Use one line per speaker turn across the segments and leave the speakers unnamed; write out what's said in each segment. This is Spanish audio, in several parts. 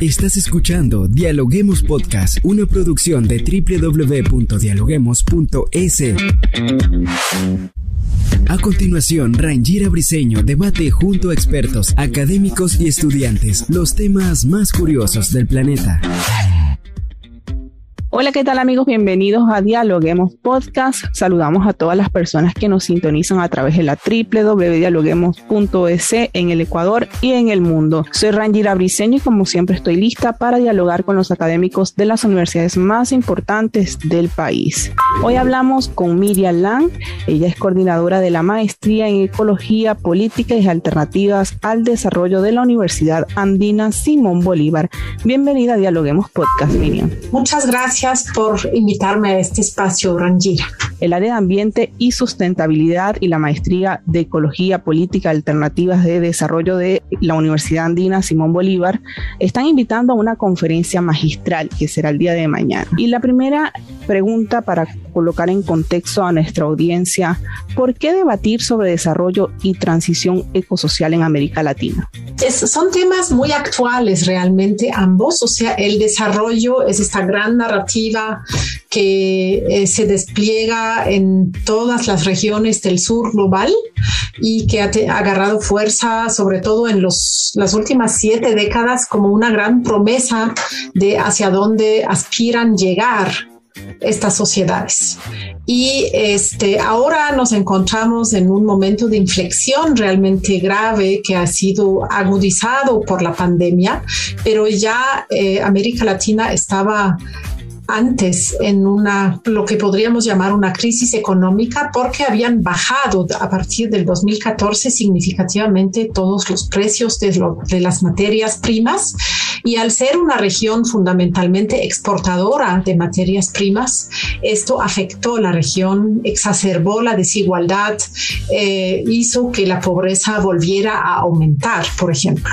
Estás escuchando Dialoguemos Podcast, una producción de www.dialoguemos.es. A continuación, Rangira Briseño debate junto a expertos, académicos y estudiantes los temas más curiosos del planeta.
Hola, ¿qué tal amigos? Bienvenidos a Dialoguemos Podcast. Saludamos a todas las personas que nos sintonizan a través de la www.dialoguemos.es en el Ecuador y en el mundo. Soy Rangira Briseño y como siempre estoy lista para dialogar con los académicos de las universidades más importantes del país. Hoy hablamos con Miriam Lang. Ella es coordinadora de la maestría en Ecología, Política y Alternativas al Desarrollo de la Universidad Andina Simón Bolívar. Bienvenida a Dialoguemos Podcast, Miriam.
Muchas gracias gracias por invitarme a este espacio, Rangira.
El área de ambiente y sustentabilidad y la maestría de ecología, política, alternativas de desarrollo de la Universidad Andina Simón Bolívar están invitando a una conferencia magistral que será el día de mañana. Y la primera pregunta para colocar en contexto a nuestra audiencia, ¿por qué debatir sobre desarrollo y transición ecosocial en América Latina?
son temas muy actuales realmente ambos, o sea, el desarrollo es esta gran narrativa que eh, se despliega en todas las regiones del sur global y que ha, agarrado fuerza sobre todo en los, las últimas siete décadas como una gran promesa de hacia dónde aspiran llegar estas sociedades. Y este, ahora nos encontramos en un momento de inflexión realmente grave que ha sido agudizado por la pandemia, pero ya eh, América Latina estaba antes en una, lo que podríamos llamar una crisis económica porque habían bajado a partir del 2014 significativamente todos los precios de, de las materias primas y al ser una región fundamentalmente exportadora de materias primas, esto afectó la región, exacerbó la desigualdad, eh, hizo que la pobreza volviera a aumentar, por ejemplo.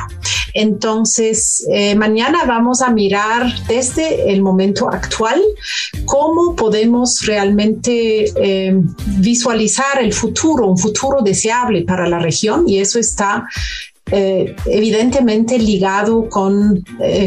Entonces, eh, mañana vamos a mirar desde el momento actual cómo podemos realmente eh, visualizar el futuro, un futuro deseable para la región y eso está eh, evidentemente ligado con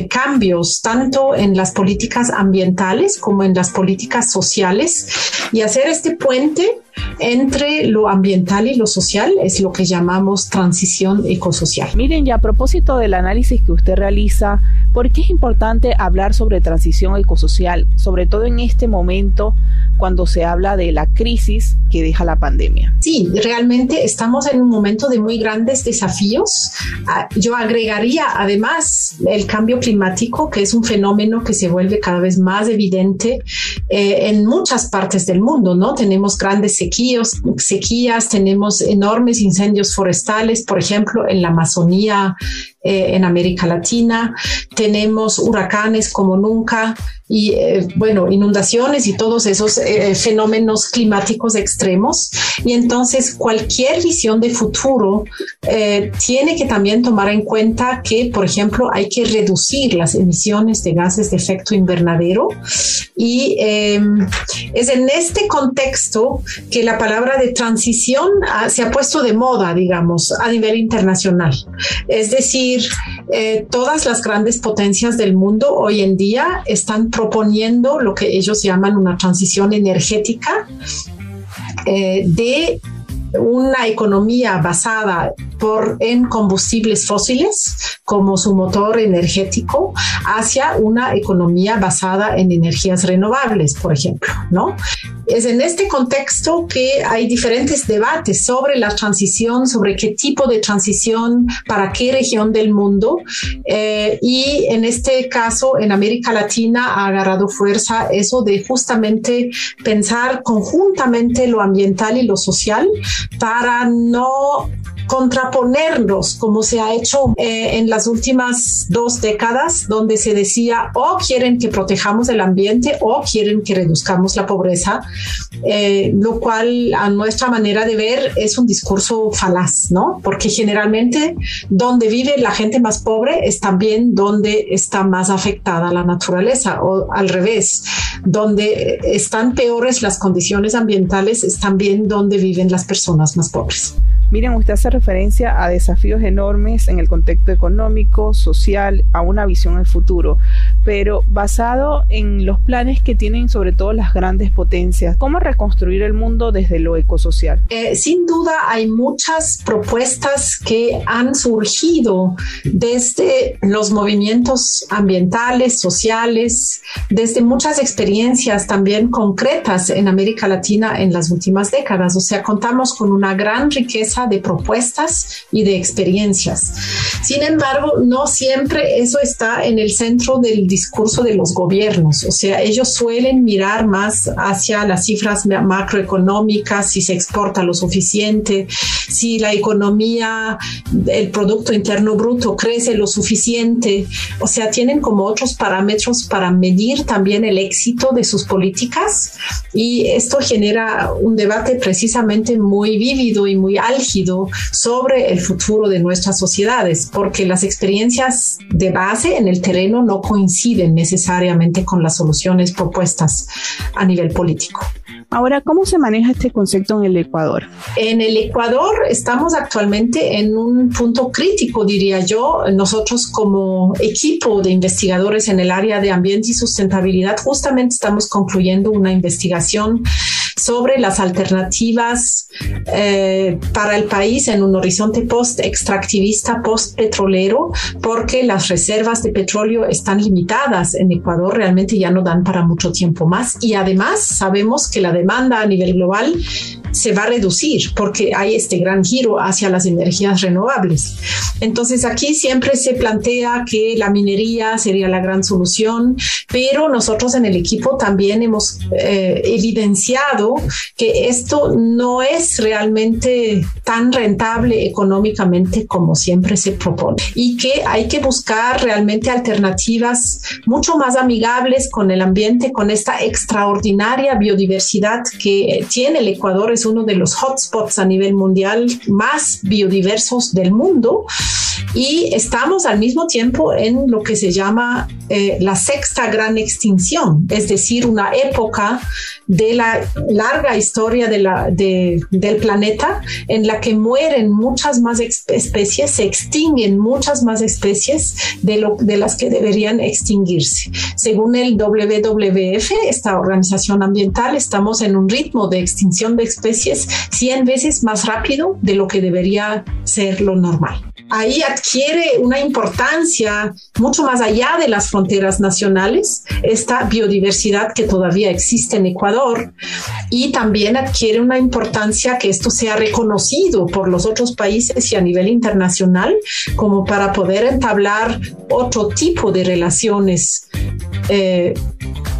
cambios tanto en las políticas ambientales como en las políticas sociales. Y hacer este puente entre lo ambiental y lo social es lo que llamamos transición ecosocial.
Miren, ya a propósito del análisis que usted realiza, ¿por qué es importante hablar sobre transición ecosocial, sobre todo en este momento cuando se habla de la crisis que deja la pandemia?
Sí, realmente estamos en un momento de muy grandes desafíos. Ah, yo agregaría además el cambio climático, que es un fenómeno que se vuelve cada vez más evidente eh, en muchas partes del mundo, ¿no? Tenemos grandes sequías, sequías, tenemos enormes incendios forestales, por ejemplo, en la Amazonía, eh, en América Latina, tenemos huracanes como nunca y eh, bueno, inundaciones y todos esos eh, fenómenos climáticos extremos. Y entonces cualquier visión de futuro tiene que también tomar en cuenta que, por ejemplo, hay que reducir las emisiones de gases de efecto invernadero. Y em, es en este contexto que la palabra de transición ah, se ha puesto de moda, digamos, a nivel internacional. Es decir, eh, todas las grandes potencias del mundo hoy en día están proponiendo lo que ellos llaman una transición energética eh, de una economía basada por, en combustibles fósiles como su motor energético hacia una economía basada en energías renovables, por ejemplo, ¿no? Es en este contexto que hay diferentes debates sobre la transición, sobre qué tipo de transición, para qué región del mundo. Eh, y en este caso, en América Latina ha agarrado fuerza eso de justamente pensar conjuntamente lo ambiental y lo social para no contraponernos, como se ha hecho eh, en las últimas dos décadas, donde se decía o quieren que protejamos el ambiente o quieren que reduzcamos la pobreza, eh, lo cual a nuestra manera de ver es un discurso falaz, ¿no? Porque generalmente donde vive la gente más pobre es también donde está más afectada la naturaleza o al revés, donde están peores las condiciones ambientales es también donde viven las personas más pobres.
Miren, usted hace referencia a desafíos enormes en el contexto económico, social, a una visión al futuro, pero basado en los planes que tienen sobre todo las grandes potencias. ¿Cómo reconstruir el mundo desde lo ecosocial?
Eh, sin duda hay muchas propuestas que han surgido desde los movimientos ambientales, sociales, desde muchas experiencias también concretas en América Latina en las últimas décadas. O sea, contamos con una gran riqueza de propuestas y de experiencias. Sin embargo, no siempre eso está en el centro del discurso de los gobiernos. O sea, ellos suelen mirar más hacia las cifras macroeconómicas, si se exporta lo suficiente, si la economía, el Producto Interno Bruto crece lo suficiente. O sea, tienen como otros parámetros para medir también el éxito de sus políticas y esto genera un debate precisamente muy vívido y muy álgido sobre el futuro de nuestras sociedades, porque las experiencias de base en el terreno no coinciden necesariamente con las soluciones propuestas a nivel político.
Ahora, ¿cómo se maneja este concepto en el Ecuador?
En el Ecuador estamos actualmente en un punto crítico, diría yo. Nosotros como equipo de investigadores en el área de ambiente y sustentabilidad justamente estamos concluyendo una investigación sobre las alternativas eh, para el país en un horizonte post-extractivista, post-petrolero, porque las reservas de petróleo están limitadas en Ecuador, realmente ya no dan para mucho tiempo más. Y además sabemos que la demanda a nivel global se va a reducir porque hay este gran giro hacia las energías renovables. Entonces aquí siempre se plantea que la minería sería la gran solución, pero nosotros en el equipo también hemos eh, evidenciado que esto no es realmente tan rentable económicamente como siempre se propone y que hay que buscar realmente alternativas mucho más amigables con el ambiente, con esta extraordinaria biodiversidad que tiene el Ecuador es uno de los hotspots a nivel mundial más biodiversos del mundo y estamos al mismo tiempo en lo que se llama eh, la sexta gran extinción, es decir, una época de la larga historia de la, del planeta en la que mueren muchas más especies, se extinguen muchas más especies de, lo, de las que deberían extinguirse. Según el WWF, esta organización ambiental, estamos en un ritmo de extinción de especies 100 veces más rápido de lo que debería ser lo normal. Ahí adquiere una importancia mucho más allá de las fronteras nacionales, esta biodiversidad que todavía existe en Ecuador, y también adquiere una importancia que esto sea reconocido por los otros países y a nivel internacional como para poder entablar otro tipo de relaciones eh,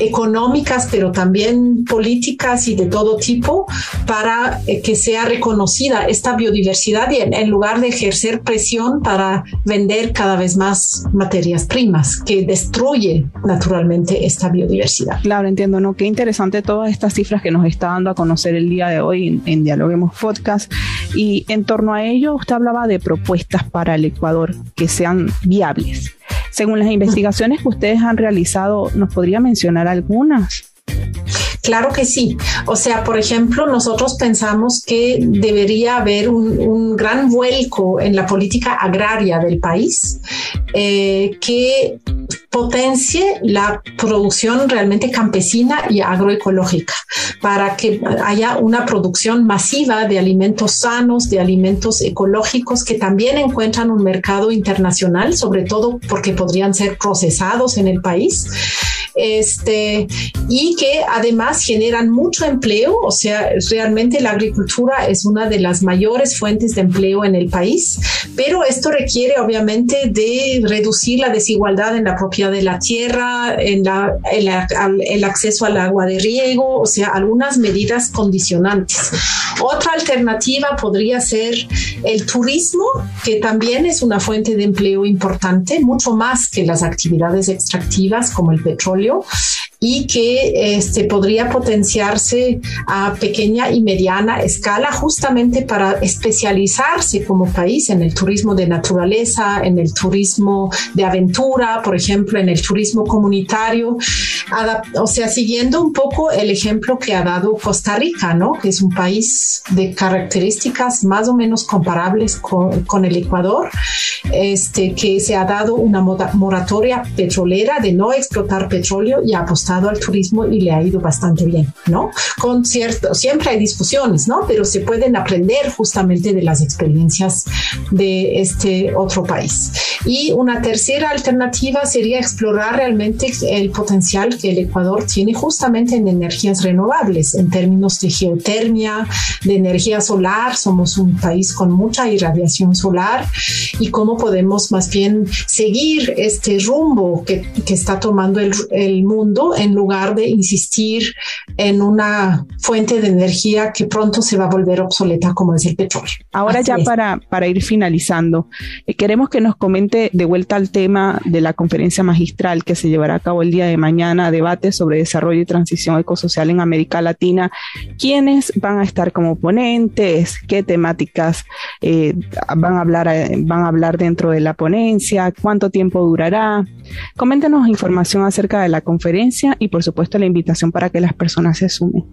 económicas, pero también políticas y de todo tipo para eh, que sea reconocida esta biodiversidad y en, lugar de ejercer presión para vender cada vez más materias primas que destruye naturalmente esta biodiversidad.
Claro, entiendo, ¿no? Qué interesante todas estas cifras que nos está dando a conocer el día de hoy en, en Dialoguemos Podcast. Y en torno a ello, usted hablaba de propuestas para el Ecuador que sean viables. Según las investigaciones que ustedes han realizado, ¿nos podría mencionar algunas?
Claro que sí. O sea, por ejemplo, nosotros pensamos que debería haber un, gran vuelco en la política agraria del país eh, que potencie la producción realmente campesina y agroecológica para que haya una producción masiva de alimentos sanos, de alimentos ecológicos que también encuentran un mercado internacional, sobre todo porque podrían ser procesados en el país este, y que además generan mucho empleo, o sea, realmente la agricultura es una de las mayores fuentes de empleo en el país, pero esto requiere obviamente de reducir la desigualdad en la propiedad de la tierra, en la, el acceso al agua de riego, o sea, algunas medidas condicionantes. Otra alternativa podría ser el turismo, que también es una fuente de empleo importante, mucho más que las actividades extractivas como el petróleo petróleo y que este, podría potenciarse a pequeña y mediana escala justamente para especializarse como país en el turismo de naturaleza, en el turismo de aventura, por ejemplo, en el turismo comunitario, o sea, siguiendo un poco el ejemplo que ha dado Costa Rica, ¿no? Que es un país de características más o menos comparables con, con el Ecuador, este, que se ha dado una moratoria petrolera de no explotar petróleo y ha al turismo y le ha ido bastante bien, ¿no? Con cierto, siempre hay discusiones, ¿no? Pero se pueden aprender justamente de las experiencias de este otro país. Y una tercera alternativa sería explorar realmente el potencial que el Ecuador tiene justamente en energías renovables, en términos de geotermia, de energía solar. Somos un país con mucha irradiación solar y cómo podemos más bien seguir este rumbo que, que está tomando el, el, mundo en lugar de insistir en una fuente de energía que pronto se va a volver obsoleta como es el petróleo.
Ahora ya para, para ir finalizando, eh, queremos que nos comente de vuelta al tema de la conferencia magistral que se llevará a cabo el día de mañana, debate sobre desarrollo y transición ecosocial en América Latina. ¿Quiénes van a estar como ponentes? ¿Qué temáticas eh, van, a hablar, eh, van a hablar dentro de la ponencia? ¿Cuánto tiempo durará? Coméntenos información acerca de la conferencia y por supuesto la invitación para que las personas se sumen.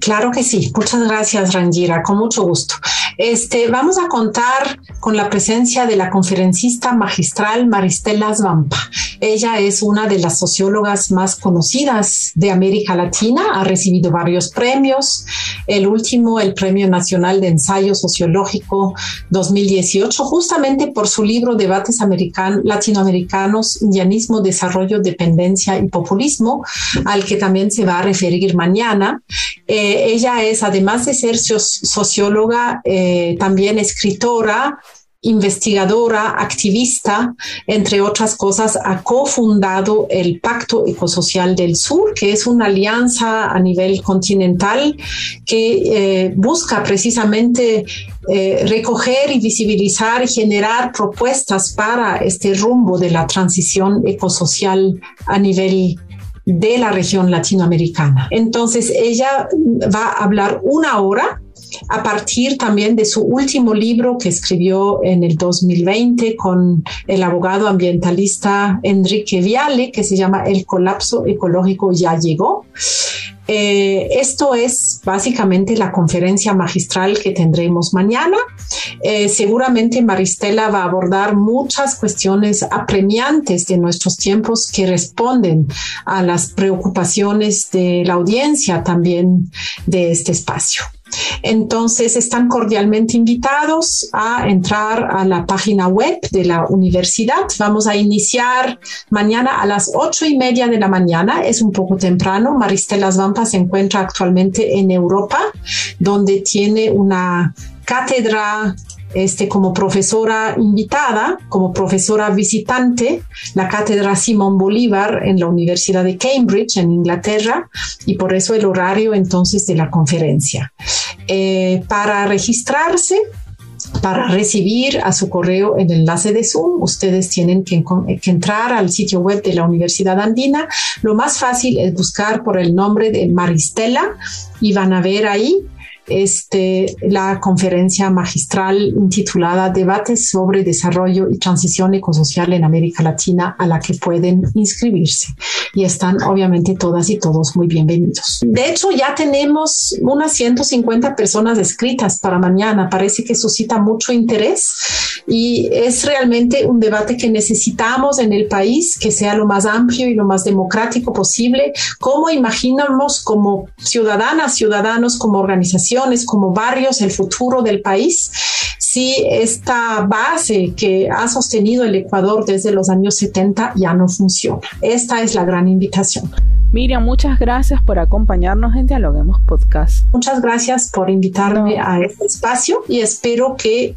Claro que sí. Muchas gracias, Rangira. Con mucho gusto. Este, vamos a contar con la presencia de la conferencista magistral Maristela Zvampa. Ella es una de las sociólogas más conocidas de América Latina, ha recibido varios premios, el último, el Premio Nacional de Ensayo Sociológico 2018, justamente por su libro Debates Latinoamericanos, Indianismo, Desarrollo, Dependencia y Populismo, al que también se va a referir mañana. Eh, ella es, además de ser socióloga, eh, eh, también escritora, investigadora, activista, entre otras cosas, ha cofundado el Pacto Ecosocial del Sur, que es una alianza a nivel continental que eh, busca precisamente eh, recoger y visibilizar y generar propuestas para este rumbo de la transición ecosocial a nivel de la región latinoamericana. Entonces, ella va a hablar una hora a partir también de su último libro que escribió en el 2020 con el abogado ambientalista Enrique Viale, que se llama El colapso ecológico ya llegó. Eh, esto es básicamente la conferencia magistral que tendremos mañana. Eh, seguramente Maristela va a abordar muchas cuestiones apremiantes de nuestros tiempos que responden a las preocupaciones de la audiencia también de este espacio. Entonces, están cordialmente invitados a entrar a la página web de la universidad. Vamos a iniciar mañana a las ocho y media de la mañana. Es un poco temprano. Maristela Zvampa se encuentra actualmente en Europa, donde tiene una cátedra este, como profesora invitada, como profesora visitante, la cátedra Simón Bolívar en la Universidad de Cambridge, en Inglaterra, y por eso el horario entonces de la conferencia. Eh, para registrarse, para recibir a su correo el enlace de Zoom, ustedes tienen que, que, entrar al sitio web de la Universidad Andina. Lo más fácil es buscar por el nombre de Maristela y van a ver ahí este, la conferencia magistral intitulada Debates sobre Desarrollo y Transición Ecosocial en América Latina a la que pueden inscribirse. Y están obviamente todas y todos muy bienvenidos. De hecho, ya tenemos unas 150 personas escritas para mañana. Parece que suscita mucho interés y es realmente un debate que necesitamos en el país, que sea lo más amplio y lo más democrático posible. ¿Cómo imaginamos como ciudadanas, ciudadanos, como organización? Como barrios, el futuro del país, si esta base que ha sostenido el Ecuador desde los años 70 ya no funciona. Esta es la gran invitación.
Miriam, muchas gracias por acompañarnos en Dialoguemos Podcast.
Muchas gracias por invitarme a este espacio y espero que